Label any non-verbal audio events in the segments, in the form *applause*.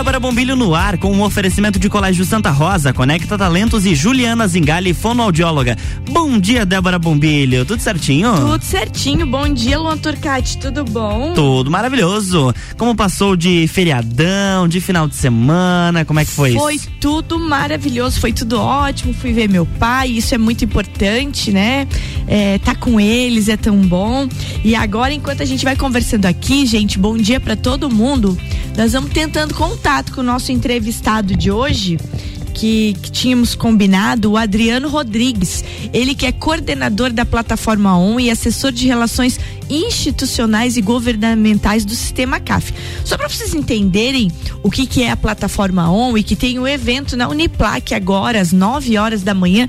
Débora Bombilho no ar com um oferecimento de Colégio Santa Rosa, Conecta Talentos e Juliana Zingali, fonoaudióloga. Bom dia, Débora Bombilho. Tudo certinho? Tudo certinho. Bom dia, Luan Turcati. Tudo bom? Tudo maravilhoso. Como passou de feriadão, de final de semana? Como é que foi, foi isso? Foi tudo maravilhoso, foi tudo ótimo. Fui ver meu pai, isso é muito importante, né? É, tá com eles é tão bom. E agora, enquanto a gente vai conversando aqui, gente, bom dia para todo mundo. Nós vamos tentando contato com o nosso entrevistado de hoje. Que, que, tínhamos combinado, o Adriano Rodrigues. Ele que é coordenador da plataforma ON e assessor de relações institucionais e governamentais do sistema CAF. Só para vocês entenderem o que, que é a plataforma ON e que tem o um evento na Uniplac agora às 9 horas da manhã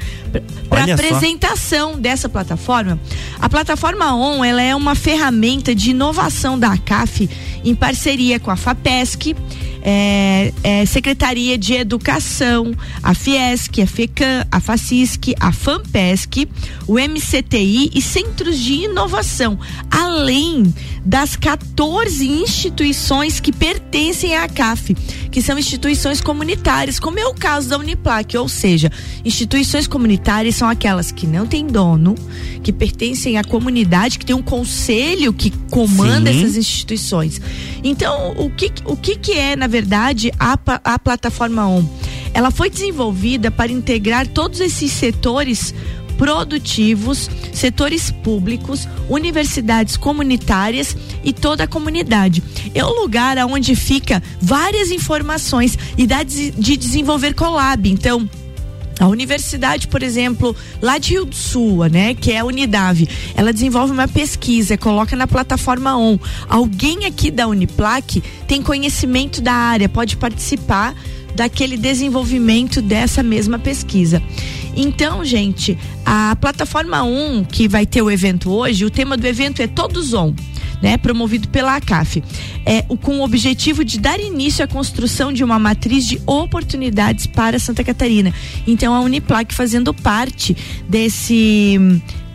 para apresentação só. dessa plataforma. A plataforma ON ela é uma ferramenta de inovação da CAF em parceria com a FAPESC é, é, Secretaria de Educação, a Fiesc, a FECAM, a FACISC, a FAMPESC, o MCTI e centros de inovação, além das 14 instituições que pertencem à CAF, que são instituições comunitárias, como é o caso da Uniplac, ou seja, instituições comunitárias são aquelas que não têm dono, que pertencem à comunidade, que tem um conselho que comanda Sim. essas instituições. Então, o que, o que, que é, na verdade, a, a plataforma ON? Ela foi desenvolvida para integrar todos esses setores produtivos, setores públicos, universidades comunitárias e toda a comunidade. É o lugar onde fica várias informações e dá de desenvolver collab. Então, a universidade, por exemplo, lá de Rio do Sul, né, que é a Unidade, ela desenvolve uma pesquisa, coloca na plataforma ON. Alguém aqui da Uniplac tem conhecimento da área, pode participar daquele desenvolvimento dessa mesma pesquisa. Então, gente, a plataforma 1 que vai ter o evento hoje, o tema do evento é Todos On né, promovido pela ACAF, é, com o objetivo de dar início à construção de uma matriz de oportunidades para Santa Catarina. Então a Uniplac fazendo parte desse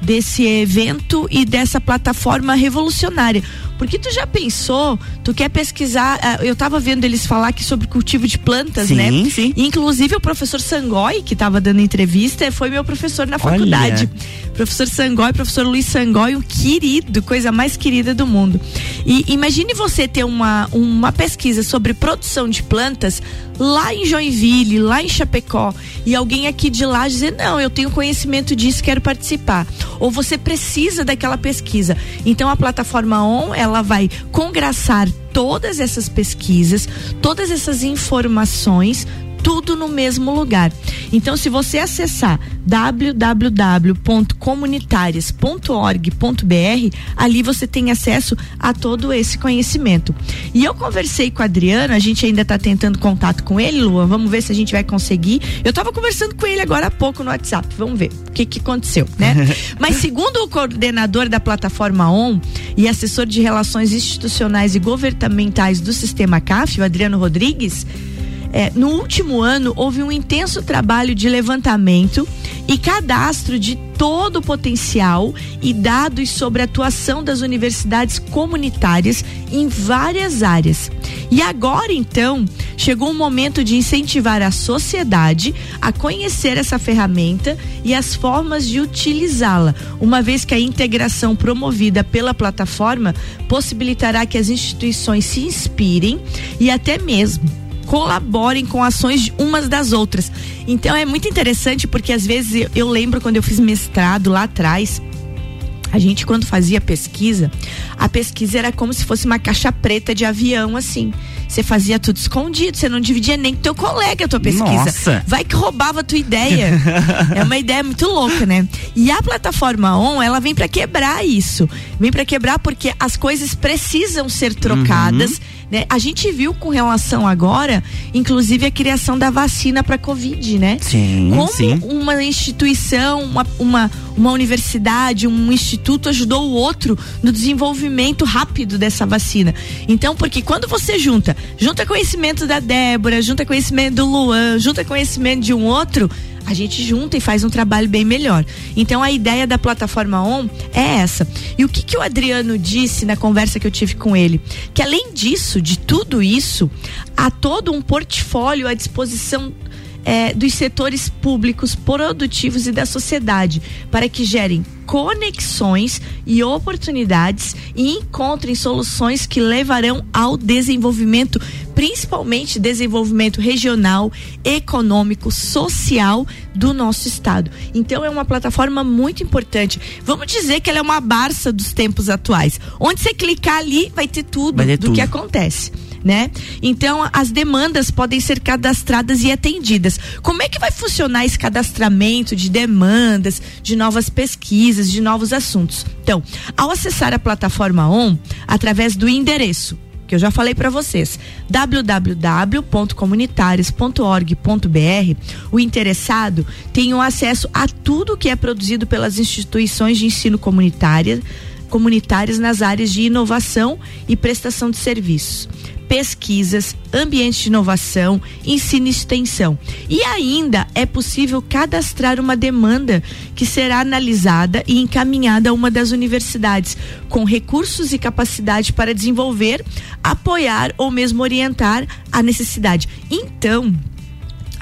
desse evento e dessa plataforma revolucionária. Porque tu já pensou, tu quer pesquisar, ah, eu estava vendo eles falar aqui sobre cultivo de plantas, sim, né? Sim. Inclusive o professor Sangói, que estava dando entrevista, foi meu professor na faculdade. Olha. Professor Sangói, professor Luiz Sangói, um querido, coisa mais querida do mundo. E imagine você ter uma, uma pesquisa sobre produção de plantas lá em Joinville, lá em Chapecó, e alguém aqui de lá dizer: "Não, eu tenho conhecimento disso, quero participar". Ou você precisa daquela pesquisa. Então a plataforma ON, ela vai congraçar todas essas pesquisas, todas essas informações tudo no mesmo lugar. Então, se você acessar www.comunitarias.org.br, ali você tem acesso a todo esse conhecimento. E eu conversei com a Adriana, a gente ainda está tentando contato com ele, Luan, vamos ver se a gente vai conseguir. Eu estava conversando com ele agora há pouco no WhatsApp, vamos ver o que, que aconteceu, né? *laughs* Mas segundo o coordenador da plataforma ON e assessor de relações institucionais e governamentais do sistema CAF, o Adriano Rodrigues, é, no último ano houve um intenso trabalho de levantamento e cadastro de todo o potencial e dados sobre a atuação das universidades comunitárias em várias áreas. E agora então chegou o momento de incentivar a sociedade a conhecer essa ferramenta e as formas de utilizá-la, uma vez que a integração promovida pela plataforma possibilitará que as instituições se inspirem e até mesmo colaborem com ações umas das outras. Então é muito interessante porque às vezes eu, lembro quando eu fiz mestrado lá atrás, a gente quando fazia pesquisa, a pesquisa era como se fosse uma caixa preta de avião assim. Você fazia tudo escondido, você não dividia nem com teu colega a tua pesquisa. Nossa. Vai que roubava a tua ideia. *laughs* é uma ideia muito louca, né? E a plataforma ON, ela vem para quebrar isso. Vem para quebrar porque as coisas precisam ser trocadas. Uhum né? A gente viu com relação agora, inclusive a criação da vacina para Covid, né? Sim, Como sim. uma instituição, uma, uma, uma universidade, um instituto ajudou o outro no desenvolvimento rápido dessa vacina. Então, porque quando você junta, junta conhecimento da Débora, junta conhecimento do Luan, junta conhecimento de um outro, a gente junta e faz um trabalho bem melhor. Então a ideia da plataforma ON é essa. E o que, que o Adriano disse na conversa que eu tive com ele? Que além disso, de tudo isso, há todo um portfólio à disposição é, dos setores públicos produtivos e da sociedade para que gerem conexões e oportunidades e encontrem soluções que levarão ao desenvolvimento, principalmente desenvolvimento regional, econômico, social do nosso estado. Então é uma plataforma muito importante. Vamos dizer que ela é uma barça dos tempos atuais. Onde você clicar ali vai ter tudo vai ter do tudo. que acontece né? Então, as demandas podem ser cadastradas e atendidas. Como é que vai funcionar esse cadastramento de demandas, de novas pesquisas, de novos assuntos? Então, ao acessar a plataforma ON, através do endereço que eu já falei para vocês, www.comunitarios.org.br, o interessado tem o acesso a tudo que é produzido pelas instituições de ensino comunitária, comunitárias nas áreas de inovação e prestação de serviços pesquisas, ambiente de inovação, ensino e extensão. E ainda é possível cadastrar uma demanda que será analisada e encaminhada a uma das universidades, com recursos e capacidade para desenvolver, apoiar ou mesmo orientar a necessidade. Então,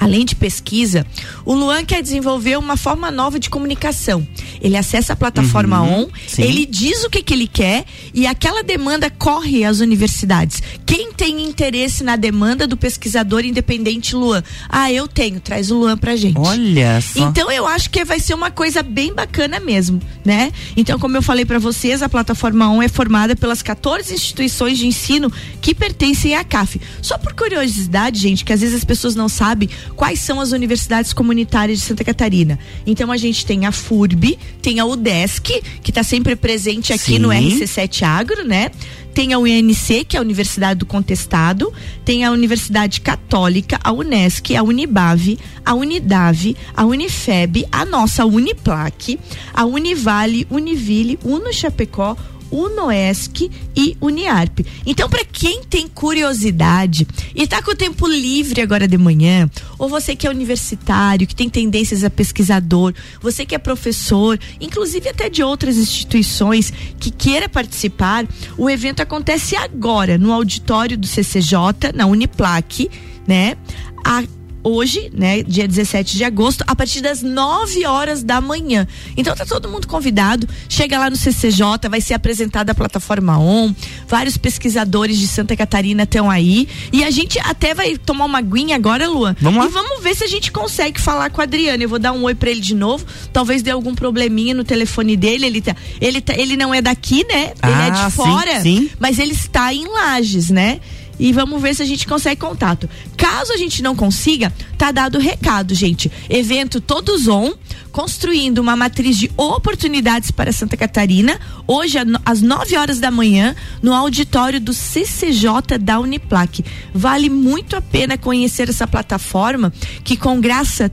Além de pesquisa, o Luan quer desenvolver uma forma nova de comunicação. Ele acessa a plataforma uhum, ON, sim. ele diz o que, que ele quer e aquela demanda corre às universidades. Quem tem interesse na demanda do pesquisador independente Luan? Ah, eu tenho, traz o Luan pra gente. Olha só. Então eu acho que vai ser uma coisa bem bacana mesmo, né? Então, como eu falei para vocês, a plataforma ON é formada pelas 14 instituições de ensino que pertencem à CAF. Só por curiosidade, gente, que às vezes as pessoas não sabem quais são as universidades comunitárias de Santa Catarina. Então a gente tem a FURB, tem a UDESC, que está sempre presente aqui Sim. no RC7 Agro, né? Tem a UNC, que é a Universidade do Contestado, tem a Universidade Católica, a Unesc, a Unibave, a Unidave, a Unifeb, a nossa Uniplac, a Univale, Univille, Uno Chapecó, Unoesc e Uniarp. Então, para quem tem curiosidade e está com o tempo livre agora de manhã, ou você que é universitário, que tem tendências a pesquisador, você que é professor, inclusive até de outras instituições que queira participar, o evento acontece agora no auditório do CCJ, na Uniplac, né? A hoje, né, dia 17 de agosto, a partir das 9 horas da manhã. Então tá todo mundo convidado. Chega lá no CCJ, vai ser apresentada a plataforma ON. Vários pesquisadores de Santa Catarina estão aí. E a gente até vai tomar uma aguinha agora, Luan. Vamos lá. E vamos ver se a gente consegue falar com o Adriano. Eu vou dar um oi para ele de novo. Talvez dê algum probleminha no telefone dele. Ele, tá, ele, tá, ele não é daqui, né? Ele ah, é de fora. Sim, sim. Mas ele está em Lages, né? E vamos ver se a gente consegue contato. Caso a gente não consiga, tá dado o recado, gente. Evento todos on, construindo uma matriz de oportunidades para Santa Catarina, hoje às 9 horas da manhã, no auditório do CCJ da Uniplac. Vale muito a pena conhecer essa plataforma que com graça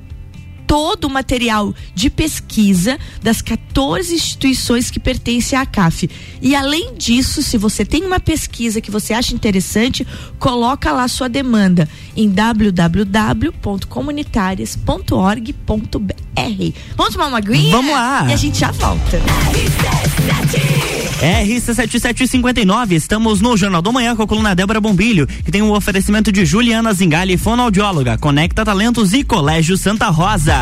todo o material de pesquisa das 14 instituições que pertencem à CAF. E além disso, se você tem uma pesquisa que você acha interessante, coloca lá sua demanda em www.comunitarias.org.br. Vamos tomar uma aguinha? Vamos lá. E a gente já volta. RC7759, estamos no Jornal do Manhã com a coluna Débora Bombilho, que tem um oferecimento de Juliana Zingali, fonoaudióloga, Conecta Talentos e Colégio Santa Rosa.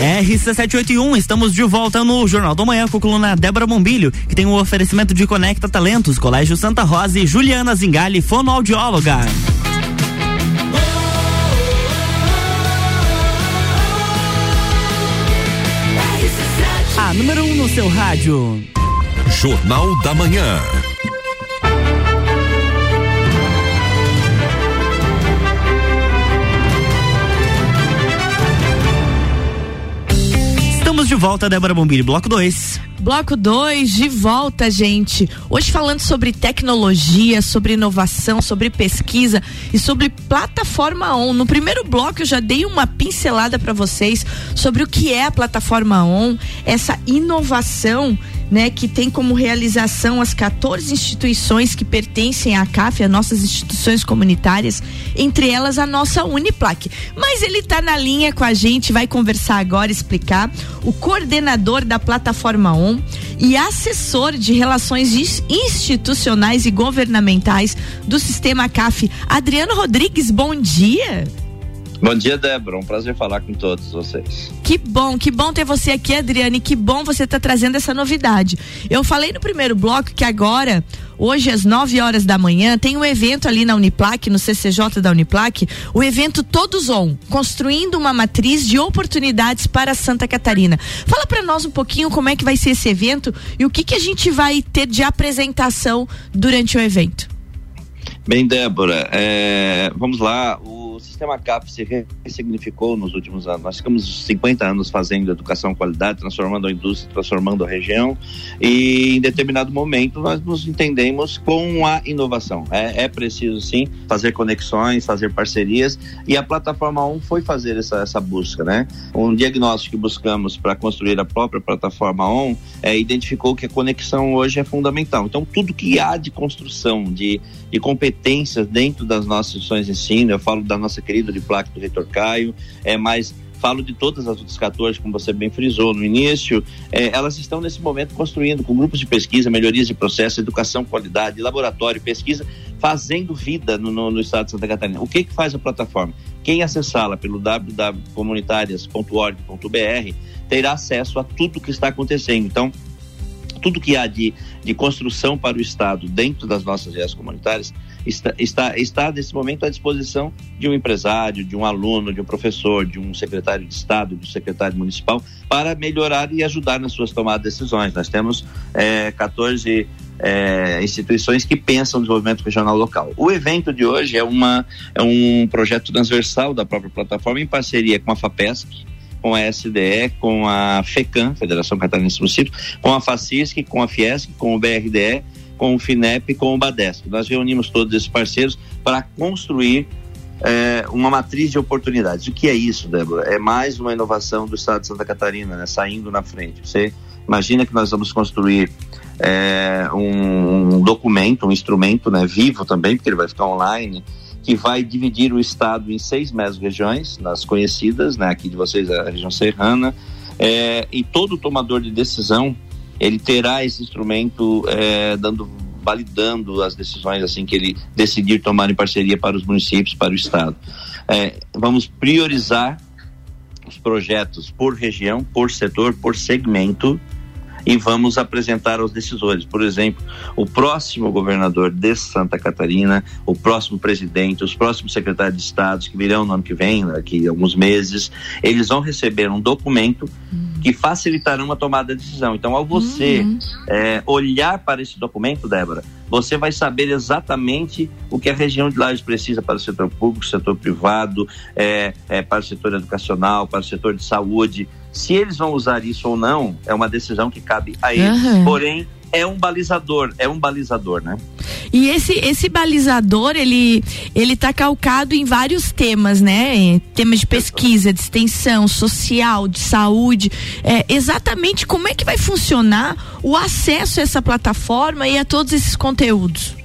RC781, estamos de volta no Jornal do Manhã com a coluna Débora Bombilho, que tem o um oferecimento de Conecta Talentos, Colégio Santa Rosa e Juliana Zingali, fonoaudióloga. A número 1 um no seu rádio. Jornal da Manhã. Volta, Débora Bombilho, bloco 2. Bloco 2, de volta, gente. Hoje falando sobre tecnologia, sobre inovação, sobre pesquisa e sobre plataforma ON. No primeiro bloco eu já dei uma pincelada para vocês sobre o que é a plataforma ON, essa inovação né, que tem como realização as 14 instituições que pertencem à CAF, as nossas instituições comunitárias, entre elas a nossa Uniplac. Mas ele está na linha com a gente, vai conversar agora, explicar, o coordenador da plataforma ON e assessor de relações institucionais e governamentais do sistema CAF, Adriano Rodrigues, bom dia. Bom dia, Débora. Um prazer falar com todos vocês. Que bom, que bom ter você aqui, Adriane. Que bom você estar tá trazendo essa novidade. Eu falei no primeiro bloco que agora, hoje às 9 horas da manhã, tem um evento ali na Uniplac, no CCJ da Uniplac, o evento Todos On, construindo uma matriz de oportunidades para Santa Catarina. Fala para nós um pouquinho como é que vai ser esse evento e o que que a gente vai ter de apresentação durante o evento. Bem, Débora, é, vamos lá. O sistema CAP se ressignificou nos últimos anos. Nós ficamos 50 anos fazendo educação qualidade, transformando a indústria, transformando a região, e em determinado momento nós nos entendemos com a inovação. É, é preciso sim fazer conexões, fazer parcerias, e a plataforma 1 foi fazer essa, essa busca, né? Um diagnóstico que buscamos para construir a própria plataforma 1 é, identificou que a conexão hoje é fundamental. Então, tudo que há de construção, de, de competências dentro das nossas instituições de ensino, eu falo da nossa nossa querida de placa do Reitor Caio, é, mas falo de todas as outras 14, como você bem frisou no início, é, elas estão nesse momento construindo com grupos de pesquisa, melhorias de processo, educação, qualidade, laboratório, pesquisa, fazendo vida no, no, no estado de Santa Catarina. O que que faz a plataforma? Quem acessá-la pelo www.comunitarias.org.br terá acesso a tudo que está acontecendo. Então, tudo que há de, de construção para o Estado dentro das nossas áreas comunitárias está, está, está nesse momento à disposição de um empresário, de um aluno, de um professor, de um secretário de Estado, de um secretário municipal, para melhorar e ajudar nas suas tomadas de decisões. Nós temos é, 14 é, instituições que pensam no desenvolvimento regional local. O evento de hoje é, uma, é um projeto transversal da própria plataforma em parceria com a FAPESC, com a SDE, com a FECAM, Federação Catarinense de Municípios, com a FACISC, com a Fiesc, com o BRDE com o FINEP com o BADESC. Nós reunimos todos esses parceiros para construir é, uma matriz de oportunidades. O que é isso, Débora? É mais uma inovação do Estado de Santa Catarina, né? saindo na frente. Você imagina que nós vamos construir é, um, um, documento, um instrumento né, vivo também, porque ele vai ficar online, que vai dividir o Estado em seis meso-regiões, nas conhecidas, né, aqui de vocês, a região serrana, é, e todo tomador de decisão ele terá esse instrumento é, dando validando as decisões assim que ele decidir tomar em parceria para os municípios, para o estado. É, vamos priorizar os projetos por região, por setor, por segmento, e vamos apresentar aos decisores. Por exemplo, o próximo governador de Santa Catarina, o próximo presidente, os próximos secretários de Estado que virão no ano que vem, daqui a alguns meses, eles vão receber um documento que facilitarão a tomada de decisão. Então, ao você Uhum. é, olhar para esse documento, Débora, você vai saber exatamente o que a região de Lages precisa para o setor público, setor privado, é, é, para o setor educacional, para o setor de saúde. Se eles vão usar isso ou não, é uma decisão que cabe a eles. Aham. Porém, é um balizador, é um balizador, né? E esse, esse balizador, ele, ele tá calcado em vários temas, né? Temas de pesquisa, de extensão, social, de saúde. É, exatamente como é que vai funcionar o acesso a essa plataforma e a todos esses conteúdos?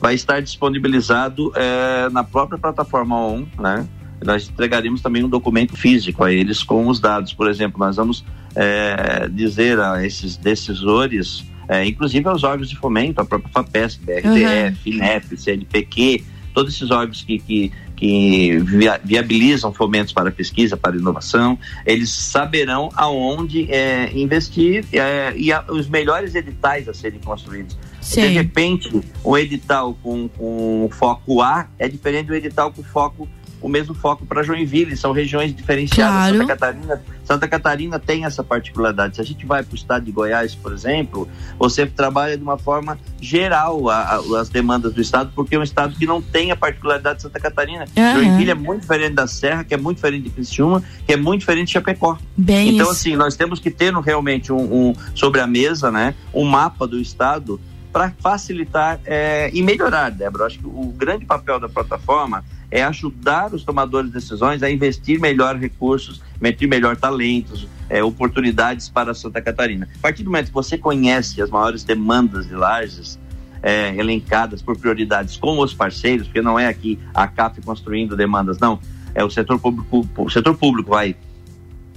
vai estar disponibilizado eh, na própria plataforma ON, né? Nós entregaremos também um documento físico a eles com os dados. Por exemplo, nós vamos eh, dizer a esses decisores, eh, inclusive aos órgãos de fomento, a própria FAPESC, BRDF, INEP, CNPq, todos esses órgãos que, que, que via- viabilizam fomentos para pesquisa, para inovação, eles saberão aonde eh, investir eh, e a- os melhores editais a serem construídos. De Sei. repente, um edital com, com foco A é diferente do edital com foco o mesmo foco para Joinville, são regiões diferenciadas. Claro. Santa Catarina, Santa Catarina tem essa particularidade. Se a gente vai para o estado de Goiás, por exemplo, você trabalha de uma forma geral a- a- as demandas do estado, porque é um estado que não tem a particularidade de Santa Catarina. Aham. Joinville é muito diferente da Serra, que é muito diferente de Criciúma, que é muito diferente de Chapecó. Bem Então, isso. assim, nós temos que ter realmente um, um- sobre a mesa, né, um mapa do estado para facilitar eh, e melhorar, Débora. Acho que o grande papel da plataforma é ajudar os tomadores de decisões a investir melhor recursos, investir melhor talentos, eh, oportunidades para Santa Catarina. A partir do momento que você conhece as maiores demandas de Lages, eh, elencadas por prioridades com os parceiros, porque não é aqui a CAF construindo demandas, não. É o setor público, o setor público vai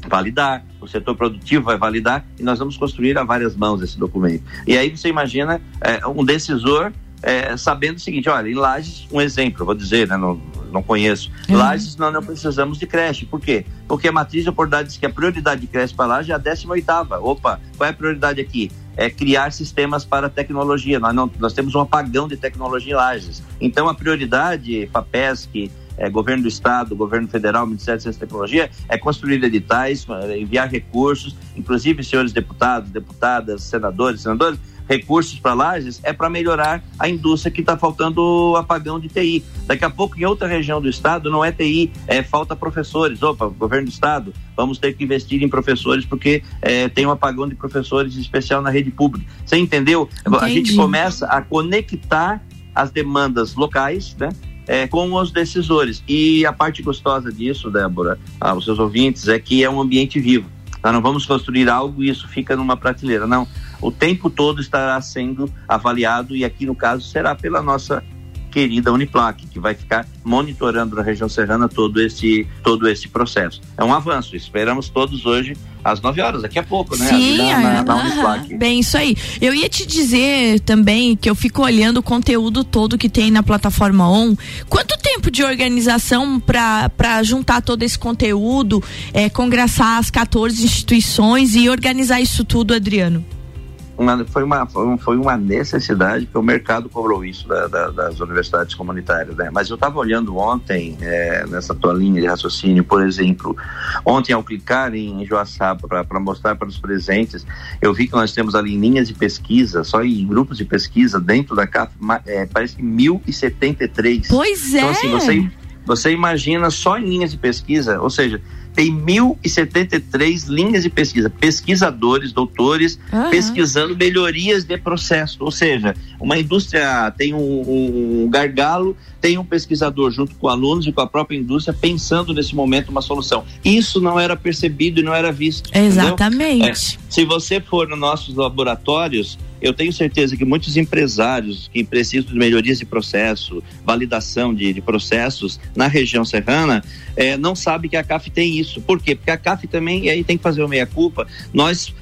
validar, o setor produtivo vai validar e nós vamos construir a várias mãos esse documento. E aí você imagina eh, um decisor eh, sabendo o seguinte, olha, em Lages, um exemplo, vou dizer, né, não, não conheço, Uhum. Lages nós não precisamos de creche, por quê? Porque a matriz de oportunidade diz que a prioridade de creche para Lages é a 18ª, opa, qual é a prioridade aqui? É criar sistemas para tecnologia, nós, não, nós temos um apagão de tecnologia em Lages, então a prioridade, FAPESC, é, governo do estado, governo federal, Ministério de Ciência e Tecnologia, é construir editais, eh, enviar recursos, inclusive senhores deputados, deputadas, senadores, senadores, recursos para Lages é para melhorar a indústria que está faltando apagão de TI. Daqui a pouco, em outra região do estado, não é TI, é falta professores. Opa, governo do estado, vamos ter que investir em professores porque eh, tem um apagão de professores em especial na rede pública. Você entendeu? A gente Entendi. começa a conectar as demandas locais, né? É, com os decisores. E a parte gostosa disso, Débora, aos seus ouvintes, é que é um ambiente vivo. Nós não vamos construir algo e isso fica numa prateleira. Não. O tempo todo estará sendo avaliado e aqui no caso será pela nossa querida Uniplac, que vai ficar monitorando na região serrana todo esse, todo esse processo. É um avanço. Esperamos todos hoje às 9 horas, daqui a pouco, né? Sim, na, na, na. Uniplac. bem, isso aí. Eu ia te dizer também que eu fico olhando o conteúdo todo que tem na plataforma ON. Quanto tempo de organização para juntar todo esse conteúdo, é, congraçar as 14 instituições e organizar isso tudo, Adriano? Uma, foi, uma, foi, um- uma necessidade que o mercado cobrou isso da- da- das universidades comunitárias, né? Mas eu estava olhando ontem, é, nessa tua linha de raciocínio, por exemplo, ontem ao clicar em Joaçaba para mostrar para os presentes, eu vi que nós temos ali linhas de pesquisa, só em grupos de pesquisa dentro da CAF, é, parece que 1073. Pois é. Então, assim, você, você imagina só em linhas de pesquisa, ou seja, tem 1073 linhas de pesquisa, pesquisadores, doutores, Aham. pesquisando melhorias de processo. Ou seja, uma indústria tem um, um gargalo, tem um pesquisador junto com alunos e com a própria indústria pensando nesse momento uma solução. Isso não era percebido e não era visto. Exatamente. Se você for nos nossos laboratórios, eu tenho certeza que muitos empresários que precisam de melhorias de processo, validação de, de processos na região serrana, eh, não sabem que a CAF tem isso. Por quê? Porque a CAF também, e aí tem que fazer o meia-culpa, nós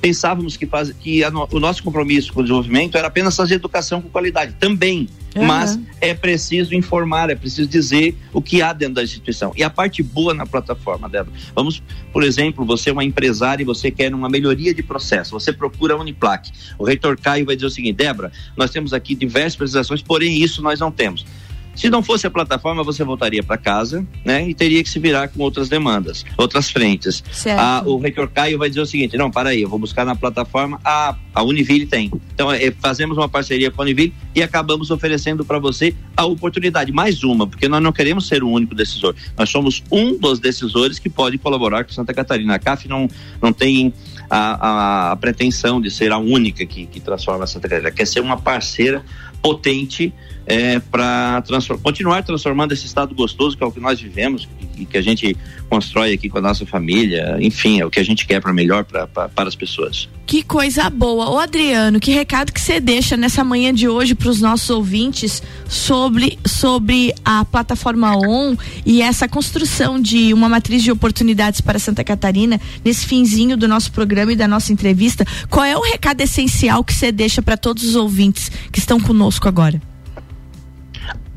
pensávamos que, faz, que a o nosso compromisso com o desenvolvimento era apenas fazer educação com qualidade. Também. Uhum. Mas é preciso informar, é preciso dizer o que há dentro da instituição. E a parte boa na plataforma, Débora. Vamos, por exemplo, você é uma empresária e você quer uma melhoria de processo. Você procura a Uniplac. O reitor Caio vai dizer o seguinte: Débora, nós temos aqui diversas precisações, porém isso nós não temos. Se não fosse a plataforma, você voltaria para casa, né? E teria que se virar com outras demandas, outras frentes. Ah, o reitor Caio vai dizer o seguinte: não, para aí, eu vou buscar na plataforma. A, a Univille tem. Então, é, fazemos uma parceria com a Univille e acabamos oferecendo para você a oportunidade, mais uma, porque nós não queremos ser o único decisor. Nós somos um dos decisores que pode colaborar com Santa Catarina. A CAF não, não tem a, a, a pretensão de ser a única que, que transforma Santa Catarina, quer ser uma parceira potente é, para transform continuar transformando esse estado gostoso que é o que nós vivemos e que a gente constrói aqui com a nossa família, enfim, é o que a gente quer para melhor para as pessoas. Que coisa boa. Ô Adriano, que recado que você deixa nessa manhã de hoje para os nossos ouvintes sobre, sobre a plataforma ON e essa construção de uma matriz de oportunidades para Santa Catarina nesse finzinho do nosso programa e da nossa entrevista? Qual é o recado essencial que você deixa para todos os ouvintes que estão conosco agora?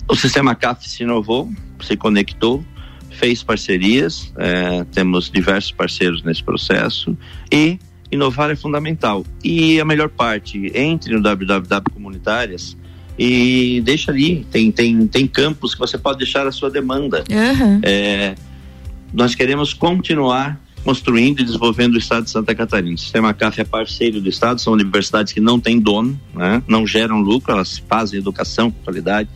O sistema CAF se inovou, se conectou, fez parcerias, é, temos diversos parceiros nesse processo e inovar é fundamental. E a melhor parte, entre no www comunitárias e deixa ali, tem, tem, tem campos que você pode deixar a sua demanda. Uhum. É, nós queremos continuar construindo e desenvolvendo o Estado de Santa Catarina. O Sistema CAF é parceiro do Estado, são universidades que não têm dono, né? não geram lucro, elas fazem educação com qualidade,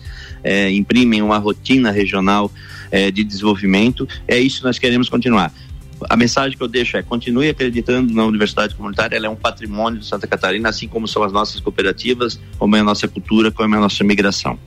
é, imprimem uma rotina regional é, de desenvolvimento. É isso que nós queremos continuar. A mensagem que eu deixo é: continue acreditando na universidade comunitária, ela é um patrimônio de Santa Catarina, assim como são as nossas cooperativas, como é a nossa cultura, como é a nossa migração.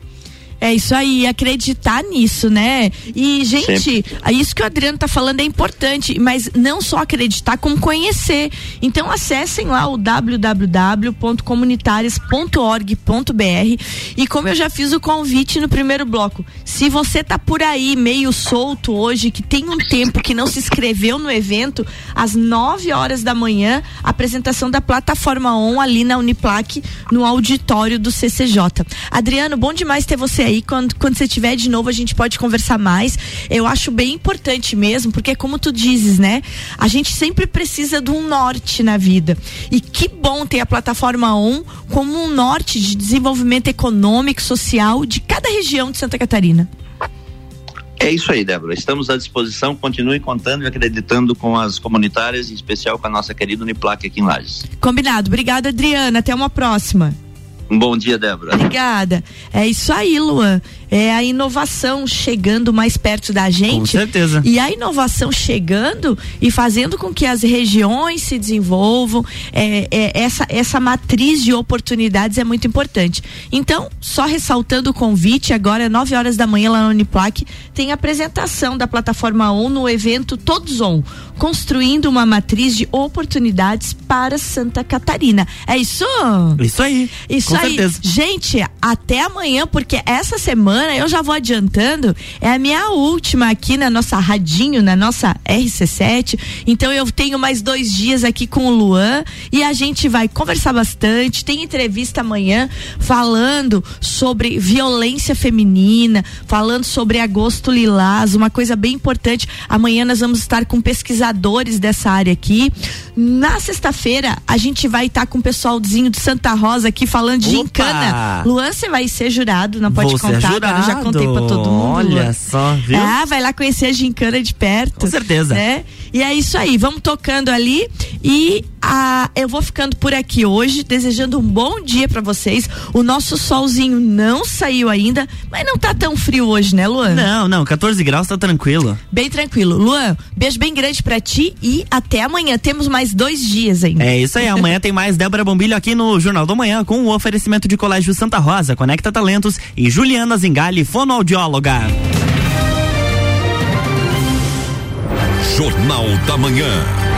É isso aí, acreditar nisso, né? E, gente, Sempre. isso que o Adriano tá falando é importante, mas não só acreditar, como conhecer. Então acessem lá o www.comunitarias.org.br e como eu já fiz o convite no primeiro bloco, se você tá por aí meio solto hoje, que tem um tempo que não se inscreveu no evento, às 9 horas da manhã, apresentação da plataforma ON ali na Uniplac, no auditório do CCJ. Adriano, bom demais ter você aí. Quando, quando você tiver de novo, a gente pode conversar mais. Eu acho bem importante mesmo, porque como tu dizes, né? A gente sempre precisa de um norte na vida. E que bom ter a plataforma ON como um norte de desenvolvimento econômico, social de cada região de Santa Catarina. É isso aí, Débora. Estamos à disposição. Continue contando e acreditando com as comunitárias, em especial com a nossa querida Uniplac aqui em Lages. Combinado. Obrigada, Adriana. Até uma próxima. Um bom dia, Débora. Obrigada. É isso aí, Luan. É a inovação chegando mais perto da gente. Com certeza. E a inovação chegando e fazendo com que as regiões se desenvolvam. É, é, essa, essa matriz de oportunidades é muito importante. Então, só ressaltando o convite, agora, 9 horas da manhã, lá no Uniplac, tem a apresentação da plataforma ON no evento Todos ON, construindo uma matriz de oportunidades para Santa Catarina. É isso? Isso aí. Isso com aí. Certeza. Gente, até amanhã, porque essa semana eu já vou adiantando, é a minha última aqui na nossa radinho, na nossa RC7. Então eu tenho mais dois dias aqui com o Luan e a gente vai conversar bastante. Tem entrevista amanhã falando sobre violência feminina, falando sobre agosto lilás, uma coisa bem importante. Amanhã nós vamos estar com pesquisadores dessa área aqui. Na sexta-feira a gente vai estar com o pessoalzinho de Santa Rosa aqui falando de Opa! gincana. Luan, você vai ser jurado, não pode Vou contar, já contei pra todo mundo. Olha só, viu? Ah, vai lá conhecer a gincana de perto. Com certeza. Né? E é isso aí, vamos tocando ali e a, eu vou ficando por aqui hoje, desejando um bom dia pra vocês. O nosso solzinho não saiu ainda, mas não tá tão frio hoje, né, Luan? Não, não, 14 graus tá tranquilo. Bem tranquilo. Luan, beijo bem grande pra ti e até amanhã. Temos mais dois dias ainda. É isso aí, amanhã tem mais Débora Bombilho aqui no Jornal do Manhã com o oferecimento de Colégio Santa Rosa, Conecta Talentos e Juliana Zingali, fonoaudióloga. Jornal da Manhã.